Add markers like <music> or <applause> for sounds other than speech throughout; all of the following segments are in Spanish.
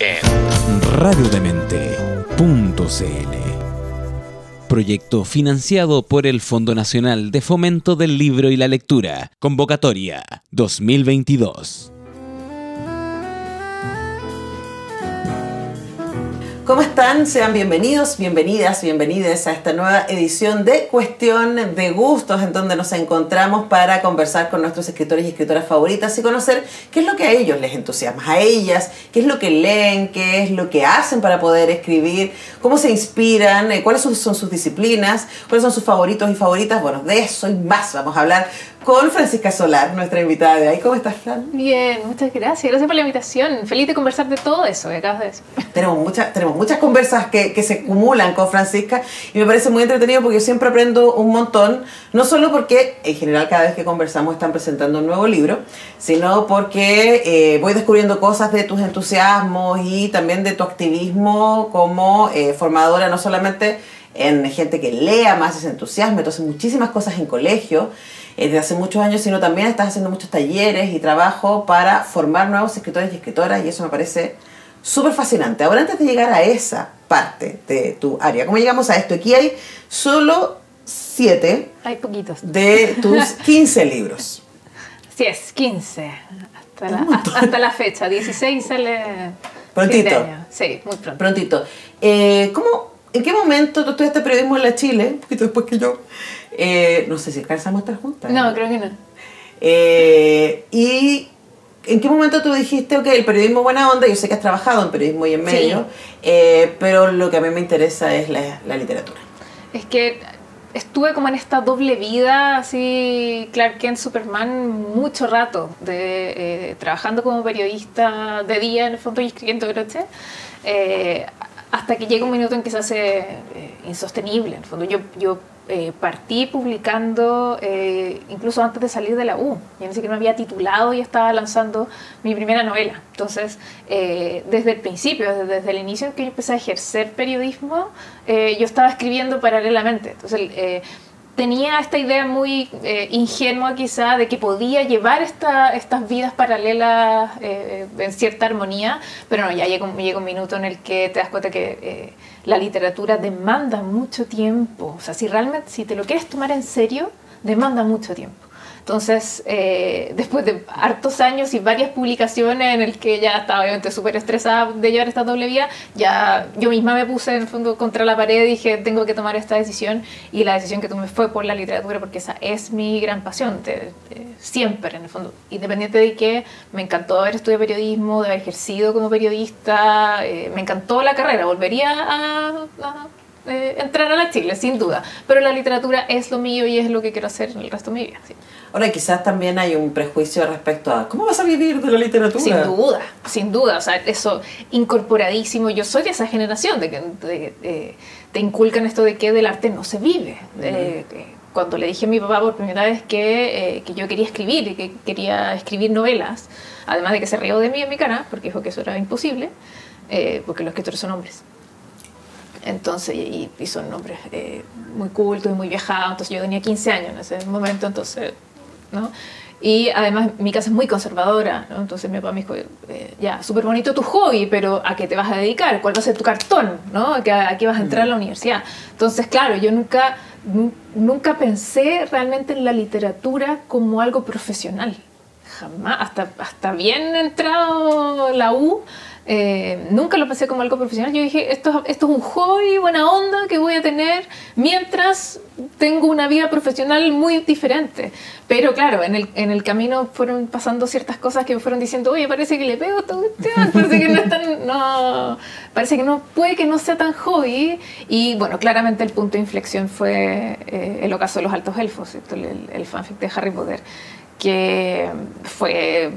En radiodemente.cl Proyecto financiado por el Fondo Nacional de Fomento del Libro y la Lectura. Convocatoria 2022. ¿Cómo están? Sean bienvenidos, bienvenidas, bienvenidas a esta nueva edición de Cuestión de Gustos, en donde nos encontramos para conversar con nuestros escritores y escritoras favoritas y conocer qué es lo que a ellos les entusiasma, a ellas, qué es lo que leen, qué es lo que hacen para poder escribir, cómo se inspiran, eh, cuáles son, son sus disciplinas, cuáles son sus favoritos y favoritas. Bueno, de eso y más vamos a hablar con Francisca Solar, nuestra invitada de ahí. ¿Cómo estás, Fran? Bien, muchas gracias. Gracias por la invitación. Feliz de conversar de todo eso que acabas de decir. Tenemos, muchas tenemos muchas conversas que, que se acumulan con Francisca y me parece muy entretenido porque yo siempre aprendo un montón, no solo porque en general cada vez que conversamos están presentando un nuevo libro, sino porque eh, voy descubriendo cosas de tus entusiasmos y también de tu activismo como eh, formadora, no solamente en gente que lea más se entusiasme, entonces muchísimas cosas en colegio desde hace muchos años, sino también estás haciendo muchos talleres y trabajo para formar nuevos escritores y escritoras y eso me parece súper fascinante. Ahora, antes de llegar a esa parte de tu área, ¿cómo llegamos a esto? Aquí hay solo siete Hay poquitos. de tus <laughs> 15 libros. Sí, es 15. Hasta la, hasta, la fecha. 16 sale. Prontito. Sí, muy pronto. Prontito. Eh, ¿cómo, ¿En qué momento tú estudiaste periodismo en la Chile? Un poquito después que yo. Eh, no sé si alcanzamos a estar juntas. No, creo que no. Eh, y ¿en qué momento tú dijiste, ok, el periodismo buena onda, yo sé que has trabajado en periodismo y en Sí. medio, eh, pero lo que a mí me interesa es la, la literatura. Es que estuve como en esta doble vida, así, Clark Kent, Superman, mucho rato, de, eh, trabajando como periodista de día, en el fondo, y escribiendo de noche, eh, hasta que llega un minuto en que se hace eh, insostenible. En el fondo, yo, yo eh, partí publicando eh, incluso antes de salir de la U. Yo ni siquiera me había titulado y estaba lanzando mi primera novela. Entonces, eh, desde el principio, desde, el inicio en que yo empecé a ejercer periodismo, yo estaba escribiendo paralelamente. Entonces, tenía esta idea muy eh, ingenua quizá de que podía llevar esta, estas vidas paralelas eh, en cierta armonía, pero no, ya llega, llega un minuto en el que te das cuenta que eh, la literatura demanda mucho tiempo. O sea, si realmente, si te lo quieres tomar en serio, demanda mucho tiempo. Entonces, eh, después de hartos años y varias publicaciones en el que ya estaba obviamente súper estresada de llevar esta doble vía, ya yo misma me puse en el fondo contra la pared y dije, tengo que tomar esta decisión y la decisión que tomé fue por la literatura porque esa es mi gran pasión, de- de- siempre en el fondo, independiente de que me encantó haber estudiado periodismo, de haber ejercido como periodista, eh, me encantó la carrera, volvería a... a eh, entrar a la Chile, sin duda. Pero la literatura es lo mío y es lo que quiero hacer en el resto de mi vida. sí. Ahora, quizás también hay un prejuicio respecto a cómo vas a vivir de la literatura. Sin duda, sin duda. O sea, eso incorporadísimo. Yo soy de esa generación de que de- eh, te inculcan esto de que del arte no se vive. Eh, que cuando le dije a mi papá por primera vez que, eh, que yo quería escribir y que quería escribir novelas, además de que se rió de mí en mi cara, porque dijo que eso era imposible, eh, porque los escritores son hombres. Entonces, y, y son hombres eh, muy cultos y muy viajados. Entonces, yo tenía 15 años en ese momento, entonces, ¿no? Y además, mi casa es muy conservadora, ¿no? Entonces, mi papá me dijo, eh, ya, súper bonito tu hobby, pero ¿a qué te vas a dedicar? ¿Cuál va a ser tu cartón? ¿No? ¿A qué, a qué vas a entrar a la universidad? Entonces, claro, yo nunca, nu- nunca pensé realmente en la literatura como algo profesional. Jamás, hasta, hasta bien entrado la U, eh, nunca lo pensé como algo profesional. Yo dije, esto, esto es un hobby, buena onda que voy a tener mientras tengo una vida profesional muy diferente. Pero claro, en el, en el camino fueron pasando ciertas cosas que me fueron diciendo, oye, parece que le pego esta cuestión, parece que no es tan, no, parece que no, puede que no sea tan hobby. Y bueno, claramente el punto de inflexión fue eh, el ocaso de los altos elfos, el, el fanfic de Harry Potter, que fue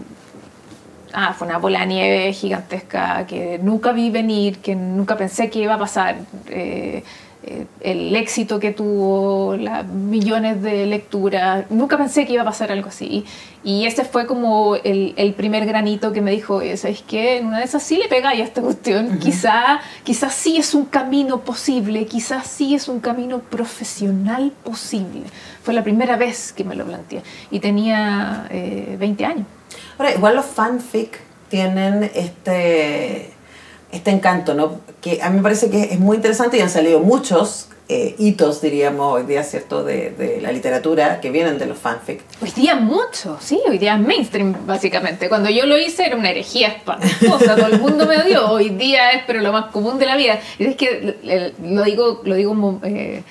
ah, fue una bola de nieve gigantesca que nunca vi venir, que nunca pensé que iba a pasar. Eh, eh, el éxito que tuvo, las millones de lecturas. Nunca pensé que iba a pasar algo así. Y ese fue como el, el primer granito que me dijo, ¿sabes qué? En una de esas sí le pega a esta cuestión. quizá, quizás sí es un camino posible, quizás sí es un camino profesional posible. Fue la primera vez que me lo planteé. Y tenía 20 eh, años. Ahora, igual los fanfic tienen este este encanto, ¿no? Que a mí me parece que es muy interesante y han salido muchos eh, hitos, diríamos, hoy día, ¿cierto?, de, de, la literatura que vienen de los fanfic. Hoy día mucho, sí, hoy día es mainstream, básicamente. Cuando yo lo hice era una herejía espantosa, todo el mundo me odió. Hoy día es, pero lo más común de la vida. Y es que lo digo, lo digo eh,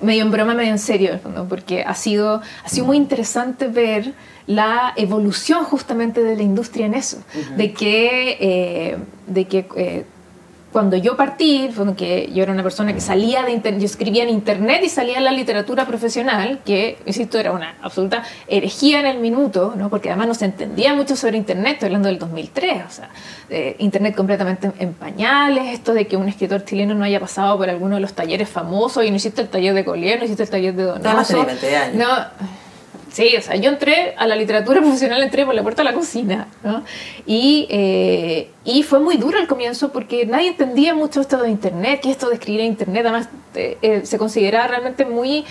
medio en broma, medio en serio, porque ha sido, ha sido muy interesante ver la evolución justamente de la industria en eso, de que, eh, de que eh, cuando yo partí, que yo era una persona que salía de internet, yo escribía en internet y salía en la literatura profesional, que, insisto, era una absoluta herejía en el minuto, ¿no? porque además no se entendía mucho sobre internet, estoy hablando del 2003, o sea, internet completamente en pañales, esto de que un escritor chileno no haya pasado por alguno de los talleres famosos, y no hiciste el taller de Collier, no hiciste el taller de Donoso. No, Sí, o sea, yo entré a la literatura <laughs> profesional, entré por la puerta de la cocina, ¿no? Y, eh, y fue muy duro al comienzo porque nadie entendía mucho esto de Internet, que esto de escribir en Internet, además eh, eh, se consideraba realmente muy,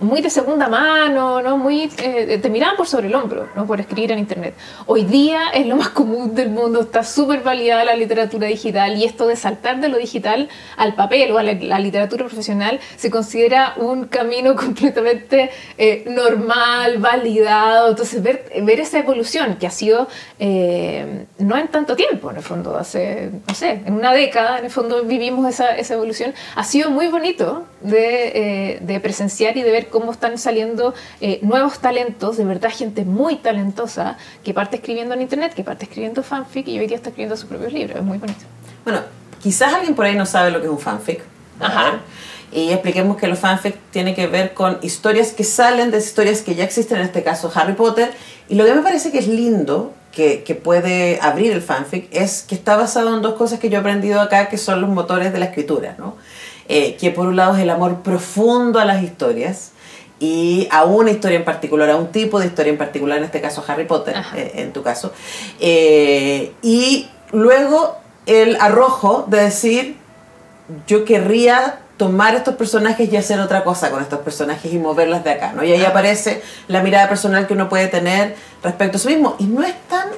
muy de segunda mano, ¿no? Muy, te miraban por sobre el hombro, ¿no? Por escribir en Internet. Hoy día es lo más común del mundo, está súper validada la literatura digital y esto de saltar de lo digital al papel o a la, la literatura profesional se considera un camino <laughs> completamente normal validado. Entonces, ver, ver esa evolución que ha sido eh, no en tanto tiempo, en el fondo, hace, no sé, en una década, en el fondo vivimos esa, esa evolución, ha sido muy bonito de, eh, de, presenciar y de ver cómo están saliendo eh, nuevos talentos, de verdad, gente muy talentosa que parte escribiendo en internet, que parte escribiendo fanfic y hoy día está escribiendo sus propios libros. Es muy bonito. Bueno, quizás alguien por ahí no sabe lo que es un fanfic. Ajá y expliquemos que los fanfic tiene que ver con historias que salen de historias que ya existen, en este caso Harry Potter. Y lo que me parece que es lindo, que, que, puede abrir el fanfic, es que está basado en dos cosas que yo he aprendido acá, que son los motores de la escritura. ¿no? Eh, que por un lado es el amor profundo a las historias y a una historia en particular, a un tipo de historia en particular, en este caso Harry Potter, eh, en tu caso. Eh, y luego el arrojo de decir, yo querría tomar estos personajes y hacer otra cosa con estos personajes y moverlas de acá, ¿no? Y ahí aparece la mirada personal que uno puede tener respecto a sí mismo. Y no es tan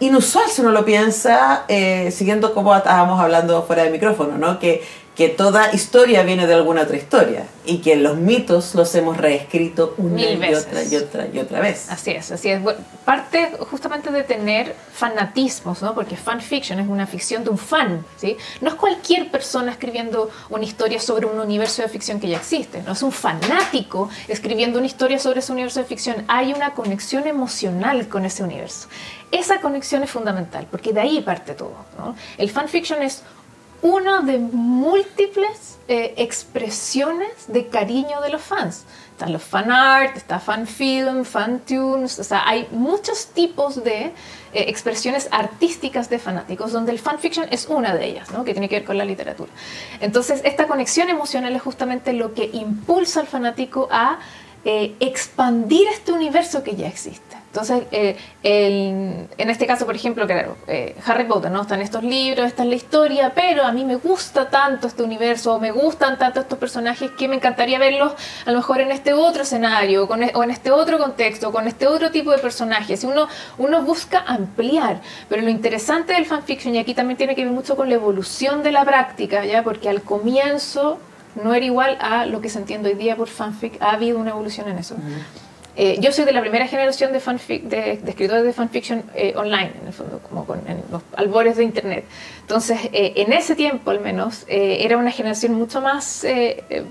inusual si uno lo piensa, eh, siguiendo como estábamos hablando fuera de micrófono, ¿no? Que que toda historia viene de alguna otra historia y que los mitos los hemos reescrito una y otra y otra y otra vez. Así es, así es. parte justamente de tener fanatismos, ¿no? Porque fanfiction es una ficción de un fan, ¿sí? No es cualquier persona escribiendo una historia sobre un universo de ficción que ya existe, no es un fanático escribiendo una historia sobre ese universo de ficción. Hay una conexión emocional con ese universo. Esa conexión es fundamental, porque de ahí parte todo. ¿no? El fanfiction es una de múltiples eh, expresiones de cariño de los fans. Están los fan art, está fan film, fan tunes, o sea, hay muchos tipos de eh, expresiones artísticas de fanáticos, donde el fanfiction es una de ellas, ¿no? que tiene que ver con la literatura. Entonces, esta conexión emocional es justamente lo que impulsa al fanático a eh, expandir este universo que ya existe. Entonces, eh, en este caso, por ejemplo, claro, eh, Harry Potter, ¿no? Están estos libros, esta es la historia, pero a mí me gusta tanto este universo, me gustan tanto estos personajes que me encantaría verlos a lo mejor en este otro escenario, con, e, o en este otro contexto, con este otro tipo de personajes. Uno, uno busca ampliar, pero lo interesante del fanfiction, y aquí también tiene que ver mucho con la evolución de la práctica, ¿ya? Porque al comienzo no era igual a lo que se entiende hoy día por fanfic, ha habido una evolución en eso. Eh, yo soy de la primera generación de, fanfic, de, escritores de fanfiction eh, online, en el fondo, como con, en los albores de Internet. Entonces, eh, en ese tiempo al menos, era una generación mucho más,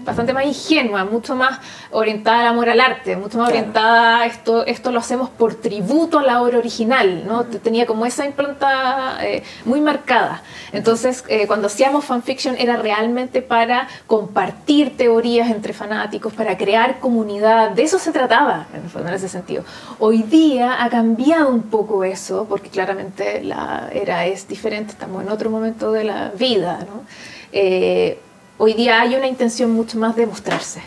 bastante más ingenua, mucho más orientada al amor al arte, mucho más orientada a esto, esto lo hacemos por tributo a la obra original, ¿no? Tenía como esa impronta muy marcada. Entonces, cuando hacíamos fanfiction era realmente para compartir teorías entre fanáticos, para crear comunidad, de eso se trataba en ese sentido. Hoy día ha cambiado un poco eso, porque claro, claramente la era es diferente, estamos en otro momento de la vida. ¿no? Eh, hoy día hay una intención mucho más de mostrarse,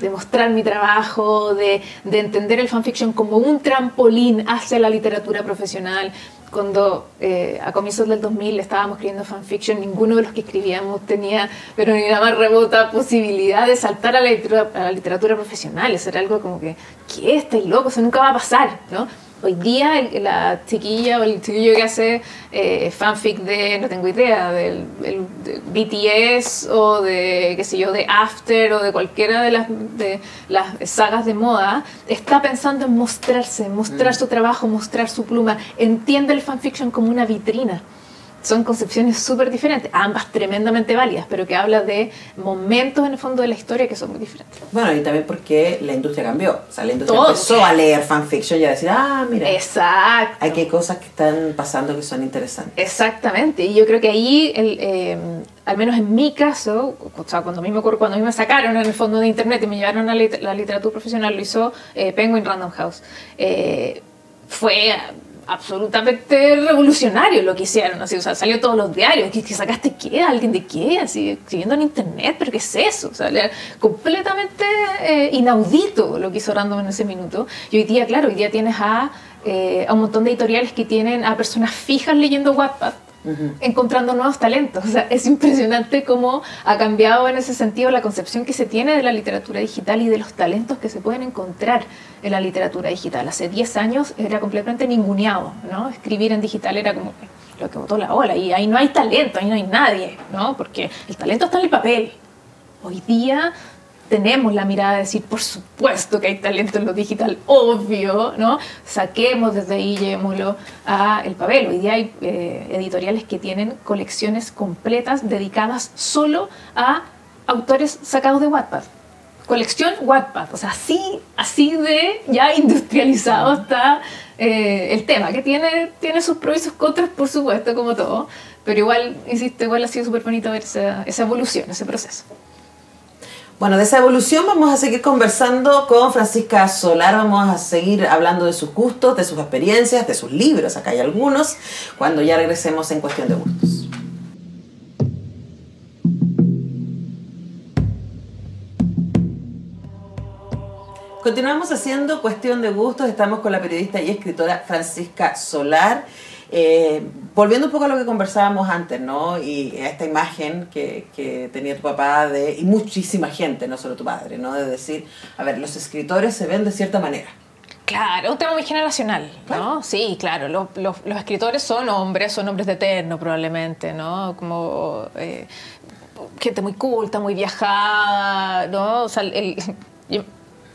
de mostrar mi trabajo, de, de entender el fanfiction como un trampolín hacia la literatura profesional, cuando eh, a comienzos del 2000 estábamos escribiendo fanfiction, ninguno de los que escribíamos tenía, pero ni la más remota posibilidad de saltar a la literatura, a la literatura profesional. Eso era algo como que, ¿qué? Estáis loco, eso nunca va a pasar, ¿no? Hoy día la chiquilla o el chiquillo que hace eh, fanfic de, no tengo idea, del, del- de BTS o de, qué sé yo, de After o de cualquiera de las, de las sagas de moda, está pensando en mostrarse, mostrar su trabajo, mostrar su pluma. Entiende el fanfiction como una vitrina. Son concepciones súper diferentes, ambas tremendamente válidas, pero que habla de momentos en el fondo de la historia que son muy diferentes. Bueno, y también porque la industria cambió. O sea, la industria Todo. empezó a leer fanfiction y a decir, ah, mira, Exacto. hay que cosas que están pasando que son interesantes. Exactamente, y yo creo que ahí, el, eh, al menos en mi caso, o sea, cuando a mí me ocurrió, cuando a mí me sacaron en el fondo de internet y me llevaron a la literatura profesional, lo hizo eh, Penguin Random House. Eh, fue absolutamente revolucionario lo que hicieron, así, o sea, salió todos los diarios, ¿qué, qué sacaste qué? ¿Alguien de qué? Así, escribiendo en internet, pero ¿qué es eso? O sea, era completamente eh, inaudito lo que hizo Random en ese minuto. Y hoy día, claro, hoy día tienes a, eh, a un montón de editoriales que tienen a personas fijas leyendo Wattpad, encontrando nuevos talentos. <laughs> Es impresionante cómo ha cambiado en ese sentido la concepción que se tiene de la literatura digital y de los talentos que se pueden encontrar en la literatura digital. Hace 10 años era completamente ninguneado, ¿no? Escribir en digital era como lo que botó la ola y ahí no hay talento, ahí no hay nadie, ¿no? Porque el talento está en el papel. Hoy día tenemos la mirada de decir, por supuesto que hay talento en lo digital, obvio, ¿no? Saquemos desde ahí, llevémoslo a el papel. Hoy día hay eh, editoriales que tienen colecciones completas dedicadas solo a autores sacados de Wattpad. Colección Wattpad, o sea, así, así de ya industrializado está eh, el tema, que tiene, tiene sus pros y sus contras, por supuesto, como todo, pero igual, insisto, igual ha sido súper bonito ver esa, esa evolución, ese proceso. Bueno, de esa evolución vamos a seguir conversando con Francisca Solar, vamos a seguir hablando de sus gustos, de sus experiencias, de sus libros, acá hay algunos, cuando ya regresemos en cuestión de gustos. Continuamos haciendo cuestión de gustos, estamos con la periodista y escritora Francisca Solar. Eh, volviendo un poco a lo que conversábamos antes, ¿no? Y a esta imagen que, que tenía tu papá de, y muchísima gente, no solo tu padre, ¿no? De decir, a ver, los escritores se ven de cierta manera. Claro, un tema muy generacional, ¿no? Sí, claro, lo- lo- los escritores son hombres, son hombres de eterno probablemente, ¿no? Como eh, gente muy culta, muy viajada, ¿no? O sea, el- yo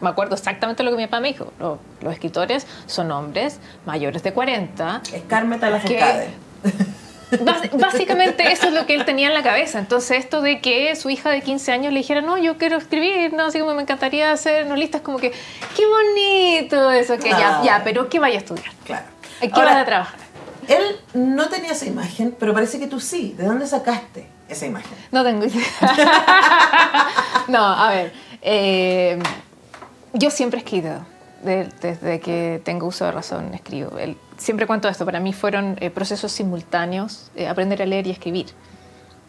me acuerdo exactamente lo que mi papá me dijo. Lo- los escritores son hombres mayores de 40, Es Carmeta la Que- <laughs> Básicamente eso es lo que él tenía en la cabeza. Entonces esto de que su hija de 15 años le dijera, no, yo quiero escribir, no, así como me encantaría hacer novelistas, como que, qué bonito eso, que ya, Ah. ya, pero ¿qué vaya a estudiar? Claro. ¿A qué Ahora, vas a trabajar? Él no tenía esa imagen, pero parece que tú sí. ¿De dónde sacaste esa imagen? No tengo idea. <laughs> no, a ver, eh, yo siempre he escrito. de- desde que tengo uso de razón, escribo. El- siempre cuento esto, para mí fueron eh, procesos simultáneos, eh, aprender a leer y escribir.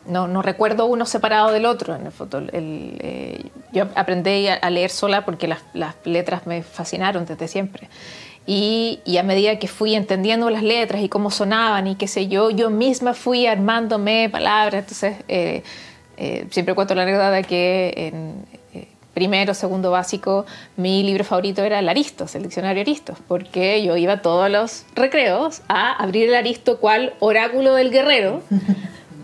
No, no recuerdo uno separado del otro en el foto. El- eh, yo aprendí a, a leer sola porque las, las letras me fascinaron desde siempre. Y, y a medida que fui entendiendo las letras y cómo sonaban y qué sé yo, yo misma fui armándome palabras. Entonces, eh, eh, siempre cuento la anécdota de que en primero, segundo básico, mi libro favorito era el Aristos, el diccionario Aristos, porque yo iba todos los recreos a abrir el Aristo cual oráculo del guerrero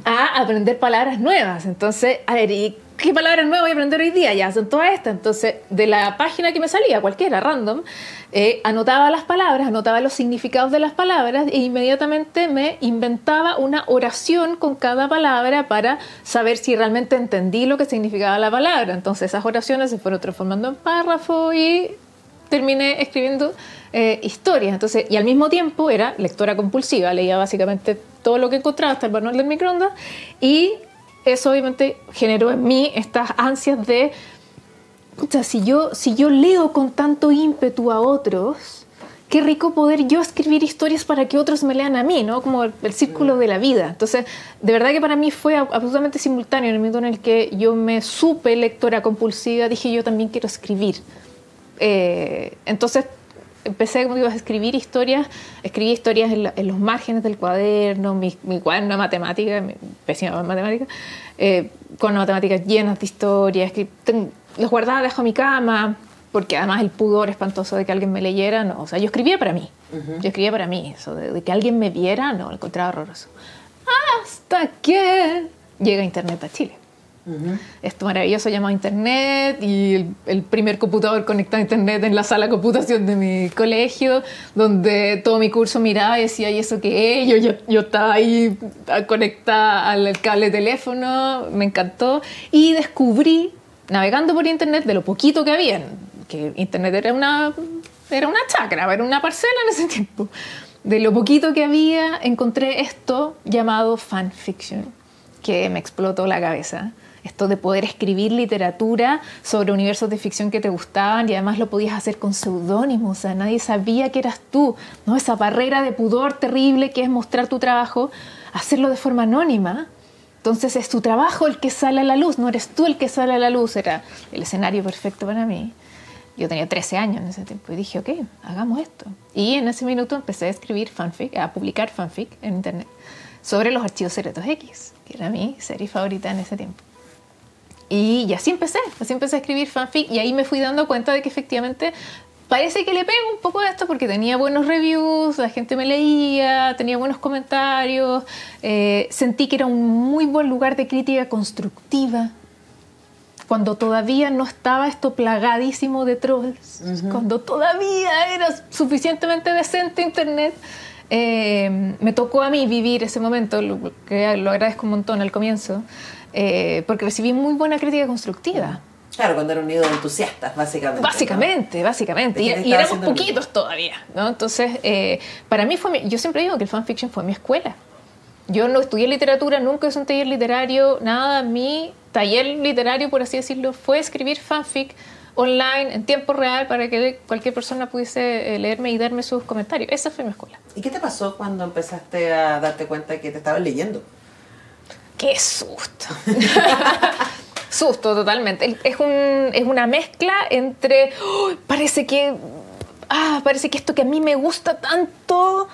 a aprender palabras nuevas. Entonces, a ver, ¿y qué palabras nuevas voy a aprender hoy día? Ya son todas estas. Entonces, de la página que me salía, cualquiera, random, eh, anotaba las palabras, anotaba los significados de las palabras e inmediatamente me inventaba una oración con cada palabra para saber si realmente entendí lo que significaba la palabra. Entonces, esas oraciones se fueron transformando en párrafo y terminé escribiendo eh, historias. Entonces, y al mismo tiempo era lectora compulsiva, leía básicamente todo lo que encontraba, hasta el manual del microondas, y eso obviamente generó en mí estas ansias de, o sea, si yo, si yo leo con tanto ímpetu a otros, qué rico poder yo escribir historias para que otros me lean a mí, ¿no? Como el, el círculo de la vida. Entonces, de verdad que para mí fue ab- absolutamente simultáneo en el momento en el que yo me supe lectora compulsiva, dije yo también quiero escribir. Eh, entonces empecé como digo, a escribir historias, escribí historias en, la- en los márgenes del cuaderno, mi, mi cuaderno de matemática, mi- pésima matemática, eh, con matemáticas llenas de historias, que los guardaba debajo de mi cama, porque además el pudor espantoso de que alguien me leyera, no, o sea, yo escribía para mí, yo escribía para mí, eso de, de que alguien me viera, no, lo encontraba horroroso. Hasta que llega Internet a Chile esto maravilloso llamado Internet y el, el primer computador conectado a Internet en la sala de computación de mi colegio, donde todo mi curso miraba y decía, ¿y eso qué es? Yo, yo, yo estaba ahí a- conectada al cable de teléfono, me encantó y descubrí, navegando por Internet, de lo poquito que había, que Internet era una, era una chacra, era una parcela en ese <laughs> tiempo. De lo poquito que había, encontré esto llamado fanfiction que me explotó la cabeza. Esto de poder escribir literatura sobre universos de ficción que te gustaban y además lo podías hacer con seudónimo, o sea, nadie sabía que eras tú, ¿no? Esa barrera de pudor terrible que es mostrar tu trabajo, hacerlo de forma anónima. Entonces es tu trabajo el que sale a la luz, no eres tú el que sale a la luz, era el escenario perfecto para mí. Yo tenía 13 años en ese tiempo y dije, ok, hagamos esto. Y en ese minuto empecé a escribir fanfic, a publicar fanfic en internet sobre los archivos secretos X, que era mi serie favorita en ese tiempo. Y, y así empecé, así empecé a escribir fanfic y ahí me fui dando cuenta de que efectivamente parece que le pego un poco a esto porque tenía buenos reviews, la gente me leía, tenía buenos comentarios, eh, sentí que era un muy buen lugar de crítica constructiva cuando todavía no estaba esto plagadísimo de trolls, cuando todavía era suficientemente decente Internet, eh, me tocó a mí vivir ese momento, lo, que lo agradezco un montón al comienzo, eh, porque recibí muy buena crítica constructiva. Claro, cuando era un nido de entusiastas, básicamente. ¿no? Básicamente, básicamente. De Y, y éramos poquitos todavía, ¿no? Entonces, eh, para mí fue mi- yo siempre digo que el fanfiction fue mi escuela. Yo no estudié literatura, nunca hice un taller literario, nada. Mi taller literario, por así decirlo, fue escribir fanfic online en tiempo real para que cualquier persona pudiese eh, leerme y darme sus comentarios. Esa fue mi escuela. ¿Y qué te pasó cuando empezaste a darte cuenta que te estaban leyendo? ¡Qué susto! <laughs> susto, totalmente. Es, un, es una mezcla entre. "Uy, parece que. Ah, parece que esto que a mí me gusta tanto.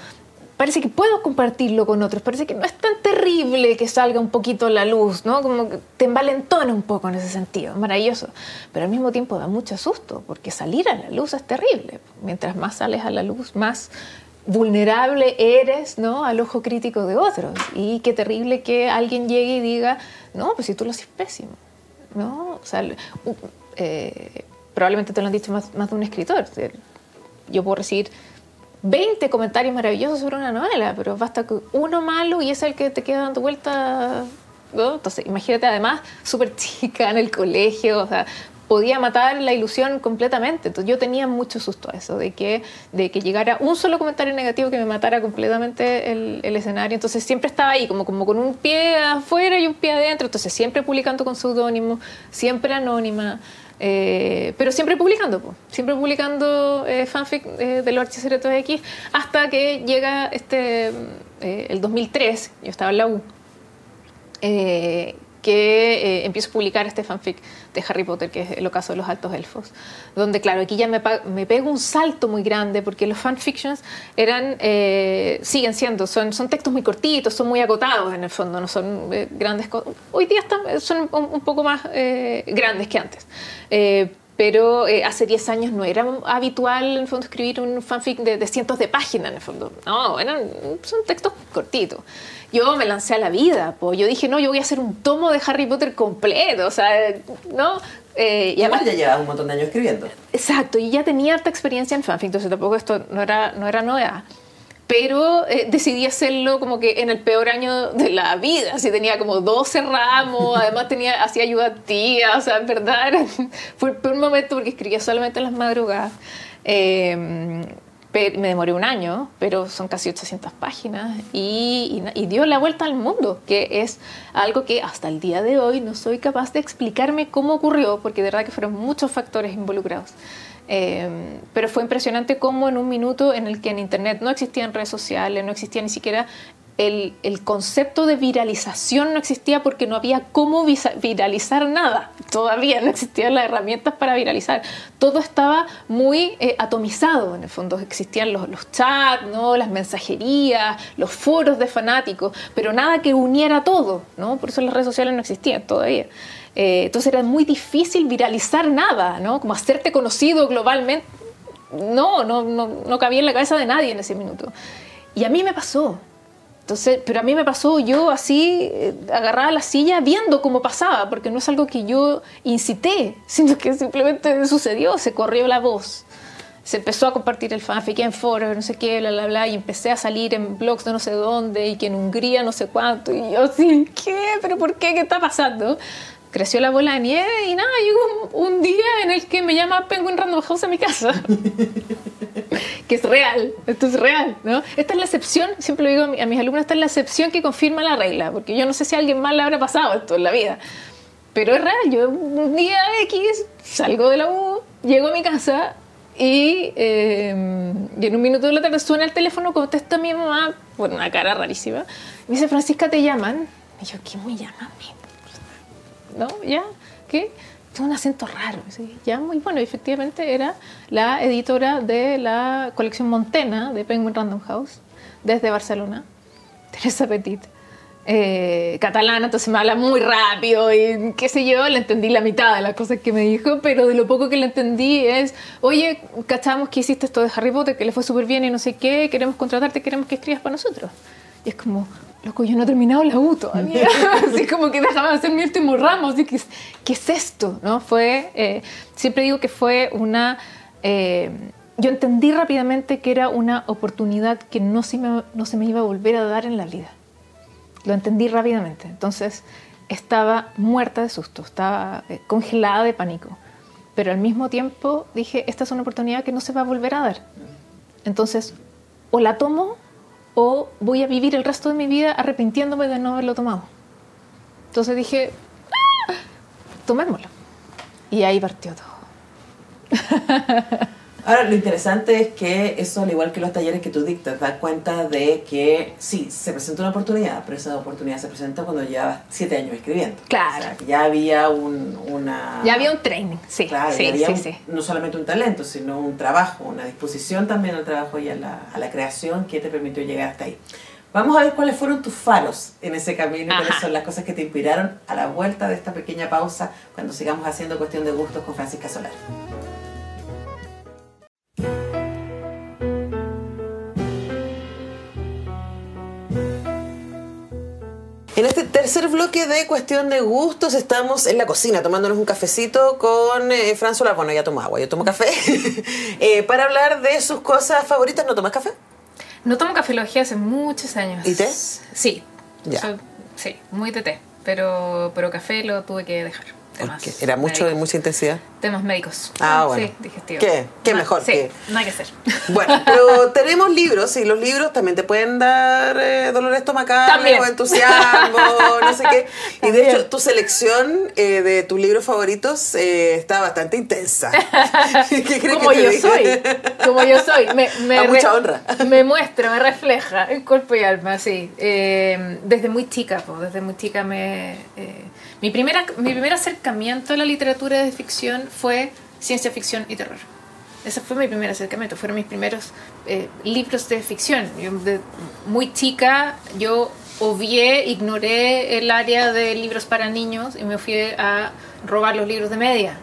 Parece que puedo compartirlo con otros. Parece que no es tan terrible que salga un poquito la luz, ¿no? Como que te envalentona un poco en ese sentido. Maravilloso. Pero al mismo tiempo da mucho susto, porque salir a la luz es terrible. Mientras más sales a la luz, más vulnerable eres ¿no? al ojo crítico de otros. Y qué terrible que alguien llegue y diga, no, pues si tú lo haces pésimo. ¿no? O sea, eh, probablemente te lo han dicho más, de un escritor. Yo puedo recibir 20 comentarios maravillosos sobre una novela, pero basta que uno malo y es el que te queda dando vueltas. ¿no? Entonces, imagínate además, súper chica en el colegio, o sea, podía matar la ilusión completamente. Entonces, yo tenía mucho susto a eso, de que, de que llegara un solo comentario negativo que me matara completamente el, el escenario. Entonces, siempre estaba ahí, como, como con un pie afuera y un pie adentro. Entonces, siempre publicando con seudónimo, siempre anónima. Eh, pero siempre publicando, po, siempre publicando eh, fanfic eh, de los archivos secretos X, hasta que llega este, eh, el 2003, yo estaba en la U, eh, que eh, empiezo a publicar este fanfic de Harry Potter, que es el ocaso de los altos elfos, donde claro, aquí ya me, me pego un salto muy grande, porque los fanfictions eran, eh, siguen siendo, son, son textos muy cortitos, son muy acotados en el fondo, no son eh, grandes cosas. Hoy día están, son un, poco más eh, grandes que antes. Eh, pero hace 10 años no era habitual en el fondo escribir un fanfic de, de cientos de páginas en el fondo. No, eran, son textos cortitos. Yo me lancé a la vida, pues yo dije, no, yo voy a hacer un tomo de Harry Potter completo, o sea, ¿no? Eh, y además ya llevas un montón de años escribiendo. exacto, y ya tenía harta experiencia en fanfic, entonces tampoco esto no era, no era novedad. Pero eh, decidí hacerlo como que en el peor año de la vida, así tenía como 12 ramos, además tenía, hacía ayuda tía, o sea, en verdad era- <laughs> fue el peor momento porque escribía solamente en las madrugadas. Eh, Me demoré un año, pero son casi 800 páginas y, dio la vuelta al mundo, que es algo que hasta el día de hoy no soy capaz de explicarme cómo ocurrió, porque de verdad que fueron muchos factores involucrados. Eh, pero fue impresionante cómo en un minuto en el que en Internet no existían redes sociales, no existía ni siquiera el, el concepto de viralización, no existía porque no había cómo viralizar nada. Todavía no existían las herramientas para viralizar. Todo estaba muy eh, atomizado, en el fondo. Existían los, los chats, ¿no? las mensajerías, los foros de fanáticos, pero nada que uniera todo. ¿no? Por eso las redes sociales no existían todavía. Eh, entonces era muy difícil viralizar nada, ¿no? como hacerte conocido globalmente. No, no, no, no cabía en la cabeza de nadie en ese minuto. Y a mí me pasó. Entonces, pero a mí me pasó yo así, eh, agarrada a la silla, viendo cómo pasaba, porque no es algo que yo incité, <laughs> sino que simplemente sucedió, se corrió la voz. Se empezó a compartir el fanfic en foros, no sé qué, bla, bla, bla, y empecé a salir en blogs de no sé dónde, y que en Hungría no sé cuánto, y yo así, <laughs> ¿qué? ¿Pero por qué? ¿Qué está pasando? Creció la bola de nieve y nada, llegó un, un día en el que me llama Penguin Random House a mi casa <laughs> que es real, esto es real, ¿no? Esta es la excepción, siempre lo digo a, mi- a mis alumnos, esta es la excepción que confirma la regla, porque yo no sé si a alguien más le habrá pasado esto en la vida, pero es real, yo un día X salgo de la U, llego a mi casa y, eh, y en un minuto de la tarde suena el teléfono, contesta mi mamá, con una cara rarísima, me dice, Francisca, ¿te llaman? Y yo, ¿quién me llama a mí? ¿No? ¿Ya? ¿Qué? Tiene un acento raro. ¿sí? ¿Ya? Y bueno, efectivamente era la editora de la colección Montena de Penguin Random House desde Barcelona, <laughs> Teresa Petit. eh, catalana, entonces me habla muy rápido y qué sé yo, le entendí la mitad de las cosas que me dijo, pero de lo poco que le entendí es, oye, cachamos que hiciste esto de Harry Potter, que le fue súper bien y no sé qué, queremos contratarte, queremos que escribas para nosotros. Y es como, loco, yo no he terminado la U todavía. así como que déjame hacer mi último ramo. Así que, ¿qué es esto? ¿No? Fue, eh, siempre digo que fue una... eh, yo entendí rápidamente que era una oportunidad que no se, me, no se me iba a volver a dar en la vida. Lo entendí rápidamente. Entonces estaba muerta de susto, estaba eh, congelada de pánico. Pero al mismo tiempo dije, esta es una oportunidad que no se va a volver a dar. Entonces, o la tomo o voy a vivir el resto de mi vida arrepintiéndome de no haberlo tomado. Entonces dije, "Ah, tomémoslo. Y ahí partió todo. <laughs> Ahora, lo interesante es que eso, al igual que los talleres que tú dictas, da cuenta de que sí, se presenta una oportunidad, pero esa oportunidad se presenta cuando llevas siete años escribiendo. Claro. O sea, ya había un, una... Ya había un training, sí, Claro, sí, ya había sí, un- sí. no solamente un talento, sino un trabajo, una disposición también al trabajo y a la, a la creación que te permitió llegar hasta ahí. Vamos a ver cuáles fueron tus faros en ese camino, y cuáles Ajá. son las cosas que te inspiraron a la vuelta de esta pequeña pausa cuando sigamos haciendo cuestión de gustos con Francisca Solar. En este tercer bloque de cuestión de gustos estamos en la cocina tomándonos un cafecito con eh, Fran Solar. Bueno, ya tomo agua, yo tomo café. <laughs> Eh, para hablar de sus cosas favoritas. ¿No tomas café? No tomo cafelogía hace muchos años. ¿Y té? Sí. Ya. Soy- sí, muy de té. Pero, pero café lo tuve que dejar. Temas era mucho, de mucha intensidad. Temas médicos. Ah, bueno. Sí, digestivos. ¿Qué? ¿Qué No, mejor Sí, que- nada que hacer. Bueno, <laughs> pero tenemos libros y los libros también te pueden dar eh, dolor estomacal o entusiasmo, <laughs> no sé qué. Y de hecho, tu selección eh, de tus libros favoritos eh, está bastante intensa. <laughs> ¿Qué crees Como que te yo soy. Como yo soy. Me, me A mucha honra. Me muestra, me refleja en cuerpo y alma, sí. Eh, desde muy chica, po, desde muy chica me... mi, primera, mi primer acercamiento a la literatura de ficción fue ciencia ficción y terror. Ese fue mi primer acercamiento, fueron mis primeros eh, libros de ficción. Muy chica yo obvié, ignoré el área de libros para niños y me fui a robar los libros de media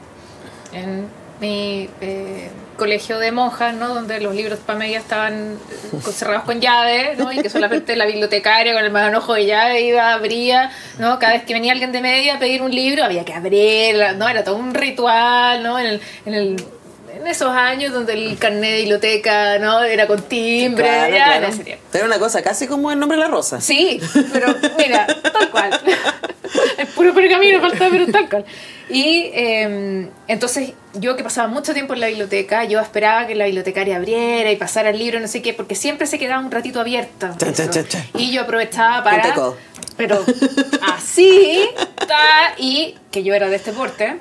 en mi eh, colegio de monjas, ¿no? donde los libros para media estaban cerrados con llave, ¿no? y que solamente la bibliotecaria con el manojo de llave iba, abría, ¿no? cada vez que venía alguien de media a pedir un libro había que abrirla, ¿no? era todo un ritual, ¿no? en, el, en, el- en esos años donde el carnet de biblioteca ¿no? era con timbre, Claro, ya, claro. Era una cosa casi como el nombre de la rosa. Sí, pero mira, tal cual. <laughs> el puro pergamino faltaba pero tal cual. Y eh, entonces yo que pasaba mucho tiempo en la biblioteca, yo esperaba que la bibliotecaria abriera y pasara el libro, no sé qué, porque siempre se quedaba un ratito abierto. Chan, chan, chan, chan. Y yo aprovechaba para... Pero así, ta, y que yo era de este porte,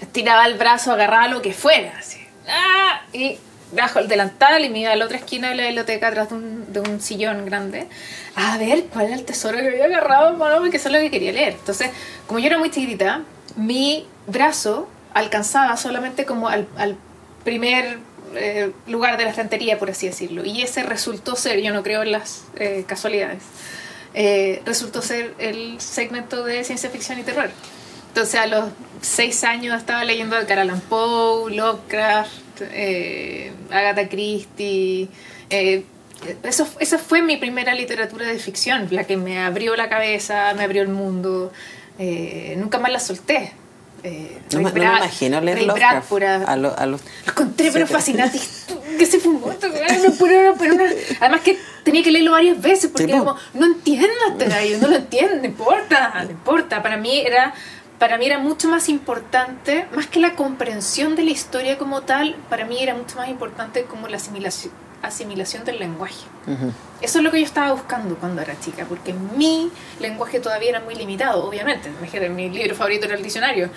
estiraba el brazo, agarraba lo que fuera, así. ¡ah! Y bajo el delantal y me iba a la otra esquina de la biblioteca atrás de un, de un sillón grande a ver cuál era el tesoro que había agarrado mano porque eso es lo que quería leer. Entonces, como yo era muy chiquitita, mi brazo alcanzaba solamente como al, al primer eh, lugar de la estantería, por así decirlo. Y ese resultó ser, yo no creo en las eh, casualidades, eh, resultó ser el segmento de ciencia ficción y terror. Entonces a los seis años estaba leyendo Edgar Allan Poe, Lovecraft, eh, Agatha Christie. eh, eso, esa fue mi primera literatura de ficción, la que me abrió la cabeza, me abrió el mundo. Eh, nunca más la solté. Eh, No, me- no me Brad- imagino leer Lovecraft Bradford, a- a, lo- a los... lo encontré pero fascinante. que se fumó además que tenía que leerlo varias veces porque Sí, como, no entiendo este gallo, no lo entiendo, no importa, no importa. Para mí era para mí era mucho más importante, más que la comprensión de la historia como tal, para mí era mucho más importante como la asimilación, asimilación del lenguaje. Eso es lo que yo estaba buscando cuando era chica, porque mi lenguaje todavía era muy limitado, obviamente. Imagínate, mi libro favorito era el diccionario.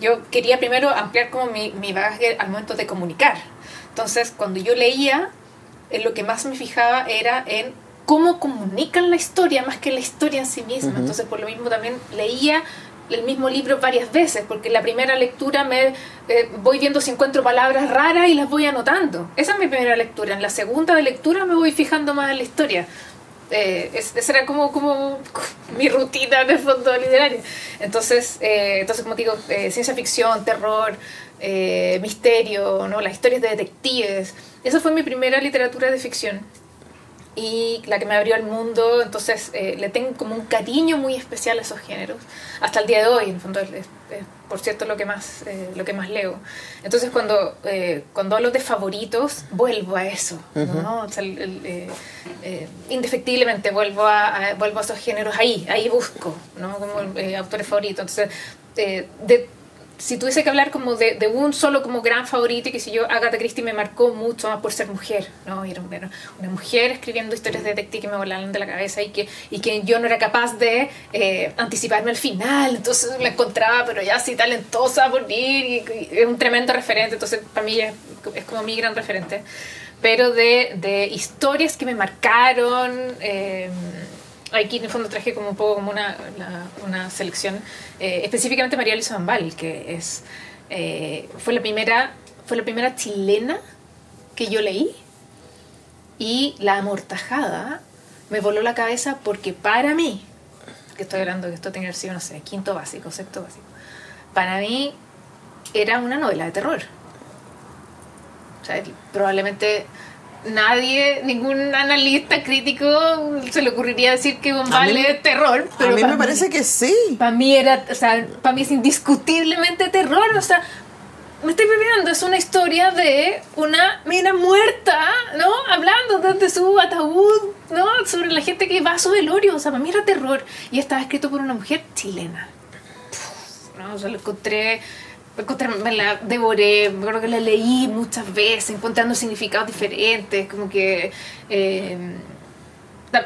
Yo quería primero ampliar como mi, mi bagaje al momento de comunicar. Entonces, cuando yo leía, en lo que más me fijaba era en cómo comunican la historia más que la historia en sí misma. Entonces, por lo mismo también leía el mismo libro varias veces, porque en la primera lectura me eh, voy viendo si encuentro palabras raras y las voy anotando. Esa es mi primera lectura. En la segunda lectura me voy fijando más en la historia. Eh, es- esa era como, como mi rutina de fondo literario. Entonces, eh, entonces como digo, eh, ciencia ficción, terror, misterio, ¿no? las historias de detectives. Esa fue mi primera literatura de ficción y la que me abrió al mundo, entonces eh, le tengo como un cariño muy especial a esos géneros, hasta el día de hoy, en el fondo es, es, por cierto lo que más, eh, lo que más leo. Entonces cuando, eh, cuando hablo de favoritos, vuelvo a eso, ¿no? O sea, el- el, eh, eh, indefectiblemente vuelvo a, a- vuelvo a esos géneros ahí, ahí busco, ¿no? Como eh, autores favoritos. Entonces, de, si tuviese que hablar como de, de un solo como gran favorito, que si yo, Agatha Christie me marcó mucho más por ser mujer, ¿no? Era una, una mujer escribiendo historias de detective que me volaban de la cabeza y que, y que yo no era capaz de eh, anticiparme al final, entonces la encontraba, pero ya así talentosa por ir, y, es un tremendo referente, entonces para mí es, es como mi gran referente. Pero de, de historias que me marcaron, eh, aquí en el fondo traje como un poco como una, una selección, eh, específicamente María Luisa Bambal, que es, eh, fue, la primera, fue la primera chilena que yo leí y La Amortajada me voló la cabeza porque para mí, que estoy hablando que esto tenía que haber sido, no sé, quinto básico, sexto básico, para mí era una novela de terror. O sea, probablemente nadie, ningún analista crítico se le ocurriría decir que A Bombal mí- es terror. A Pero mí para me parece que sí. Para mí era, o sea, para mí es indiscutiblemente terror. O sea, me estoy bebiendo, es una historia de una mina muerta, ¿no? Hablando desde su ataúd, ¿no? Sobre la gente que va a su velorio. O sea, para mí era terror. Y estaba escrito por una mujer chilena. ¿no? O sea, lo encontré, me la devoré, me acuerdo que la leí muchas veces, encontrando significados diferentes, como que... eh,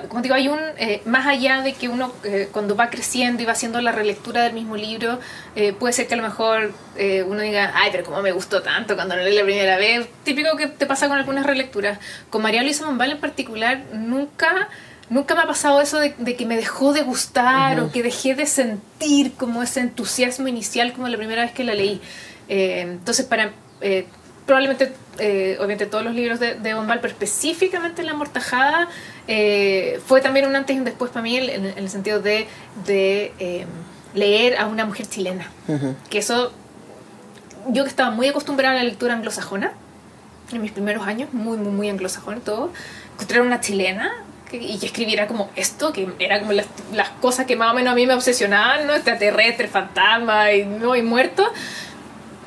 como digo, hay un, eh, más allá de que uno eh, cuando va creciendo y va haciendo la relectura del mismo libro, puede ser que a lo mejor uno diga, ay, pero cómo me gustó tanto cuando lo leí la primera vez. Típico que te pasa con algunas relecturas. Con María Luisa Bombal en particular, nunca, nunca me ha pasado eso de, de que me dejó de gustar o que dejé de sentir como ese entusiasmo inicial como la primera vez que la leí. Eh, entonces, para... eh, probablemente, eh, obviamente todos los libros de, de Bombal, pero específicamente La Mortajada, eh, fue también un antes y un después para mí en, en el sentido de, de leer a una mujer chilena. Que eso, yo que estaba muy acostumbrada a la lectura anglosajona, en mis primeros años, muy, muy, muy anglosajona y todo, encontrar una chilena y que escribiera como esto, que era como las, cosas que más o menos a mí me obsesionaban, ¿no? Extraterrestre, fantasma y, ¿no? y muerto.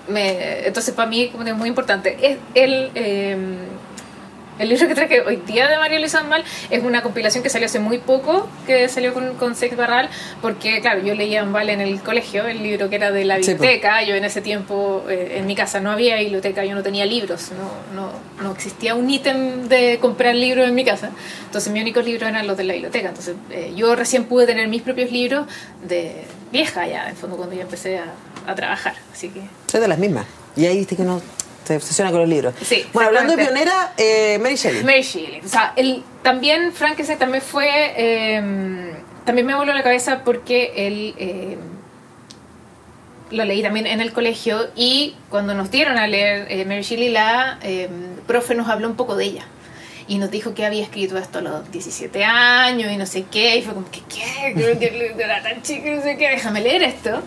Entonces para mí como es muy importante. Es el, eh, El libro que traje hoy día de María Luisa Mal es una compilación que salió hace muy poco, que salió con, con Sex Barral, porque, claro, yo leía Mal en el colegio, el libro que era de la Sí, pues. biblioteca. Yo en ese tiempo, eh, en mi casa no había biblioteca, yo no tenía libros, no, no, no existía un ítem de comprar libros en mi casa. Entonces, mis únicos libros eran los de la biblioteca. Entonces, eh, yo recién pude tener mis propios libros de vieja ya, en fondo, cuando yo empecé a, a trabajar. Así que. Soy de las mismas. Y ahí viste que no se obsesiona con los libros. Sí, bueno, hablando de pionera, eh, Mary Shelley. Mary Shelley. O sea, él, también Frankenstein también fue. eh, también me voló la cabeza porque él. eh, lo leí también en el colegio y cuando nos dieron a leer eh, Mary Shelley, la eh, profe nos habló un poco de ella. Y nos dijo que había escrito esto a los 17 años y no sé qué. Y fue como, que ¿qué? Creo que era tan chica, no sé qué, déjame leer esto.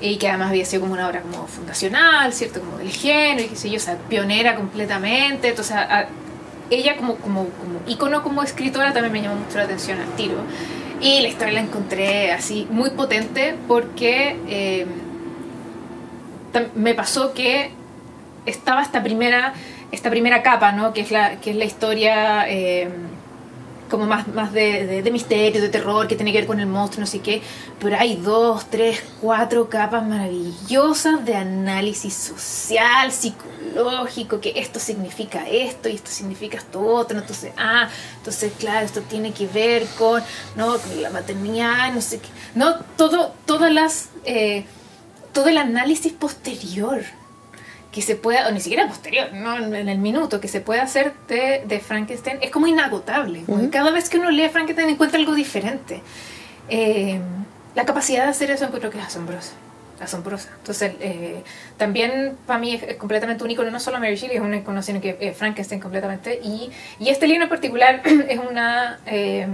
Y que además había sido como una obra como fundacional, ¿cierto? Como del género y qué sé yo, o sea, pionera completamente. Entonces, ella como, como, como ícono, como escritora, también me llamó mucho la atención al tiro. Y la historia la encontré así muy potente porque eh, me pasó que estaba esta primera, esta primera capa, ¿no? Que es la, que es la historia eh, como más, más de, de- misterio, de terror, que tiene que ver con el monstruo, no sé qué. Pero hay dos, tres, cuatro capas maravillosas de análisis social, psicológico, que esto significa esto y esto significa esto otro. Entonces, ah, entonces, claro, esto tiene que ver con, ¿no? con la maternidad, no sé qué. No, todo, todas las... eh, todo el análisis posterior que se pueda, o ni siquiera posterior, no en el minuto, que se puede hacer de, de Frankenstein, es como inagotable. Como que Cada vez que uno lee Frankenstein encuentra algo diferente. Eh, la capacidad de hacer eso encuentro que es asombrosa. Asombrosa. Entonces, eh, también para mí es, es completamente único, no solo Mary Shelley, es un icono, sino que eh, Frankenstein completamente. Y, y este libro en particular <clears throat> es una, eh,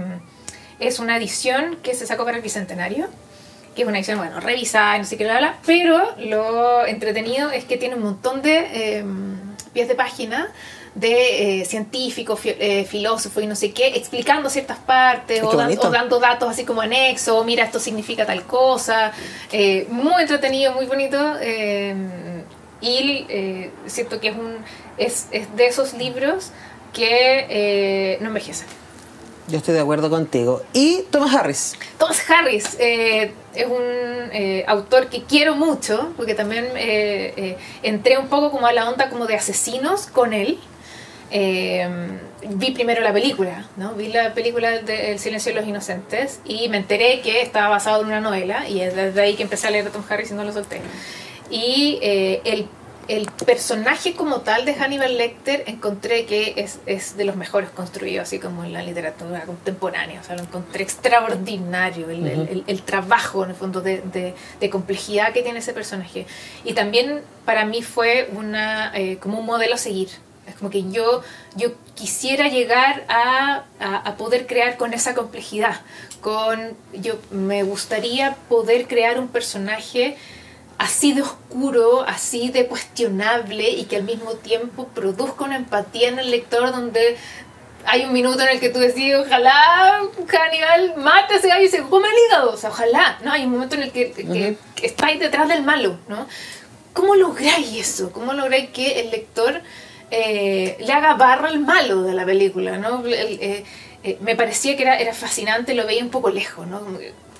es una edición que se sacó para el Bicentenario que es una edición, bueno, revisada y no sé qué, bla, bla, pero lo entretenido es que tiene un montón de eh, pies de página de eh, científicos, fi- eh, filósofos y no sé qué, explicando ciertas partes o, dan- o dando datos así como anexo, mira, esto significa tal cosa. Eh, muy entretenido, muy bonito. eh, y eh, siento que es, un, es, es de esos libros que no envejecen. Yo estoy de acuerdo contigo. Y Thomas Harris. Thomas Harris eh, es un eh, autor que quiero mucho, porque también eh, eh, entré un poco como a la onda como de asesinos con él. Eh, vi primero la película, ¿no? Vi la película de El silencio de los inocentes y me enteré que estaba basado en una novela y es desde ahí que empecé a leer a Tom Harris y no lo solté. Y eh, el, el personaje como tal de Hannibal Lecter encontré que es, es de los mejores construidos, así como en la literatura contemporánea. O sea, lo encontré extraordinario, el, el- el- el trabajo en el fondo de, de- de complejidad que tiene ese personaje. Y también para mí fue una, eh, como un modelo a seguir. Es como que yo, yo quisiera llegar a, a- a poder crear con esa complejidad. Con, yo me gustaría poder crear un personaje así de oscuro, así de cuestionable y que al mismo tiempo produzca una empatía en el lector donde hay un minuto en el que tú decís, ojalá Hannibal mate a ese gallo y se come el hígado. O sea, ojalá, ¿no? Hay un momento en el que, que- que estáis detrás del malo, ¿no? ¿Cómo lográis eso? ¿Cómo lográis que el lector eh, le haga barra al malo de la película, ¿no? El- eh, eh, me parecía que era, era fascinante, lo veía un poco lejos, ¿no?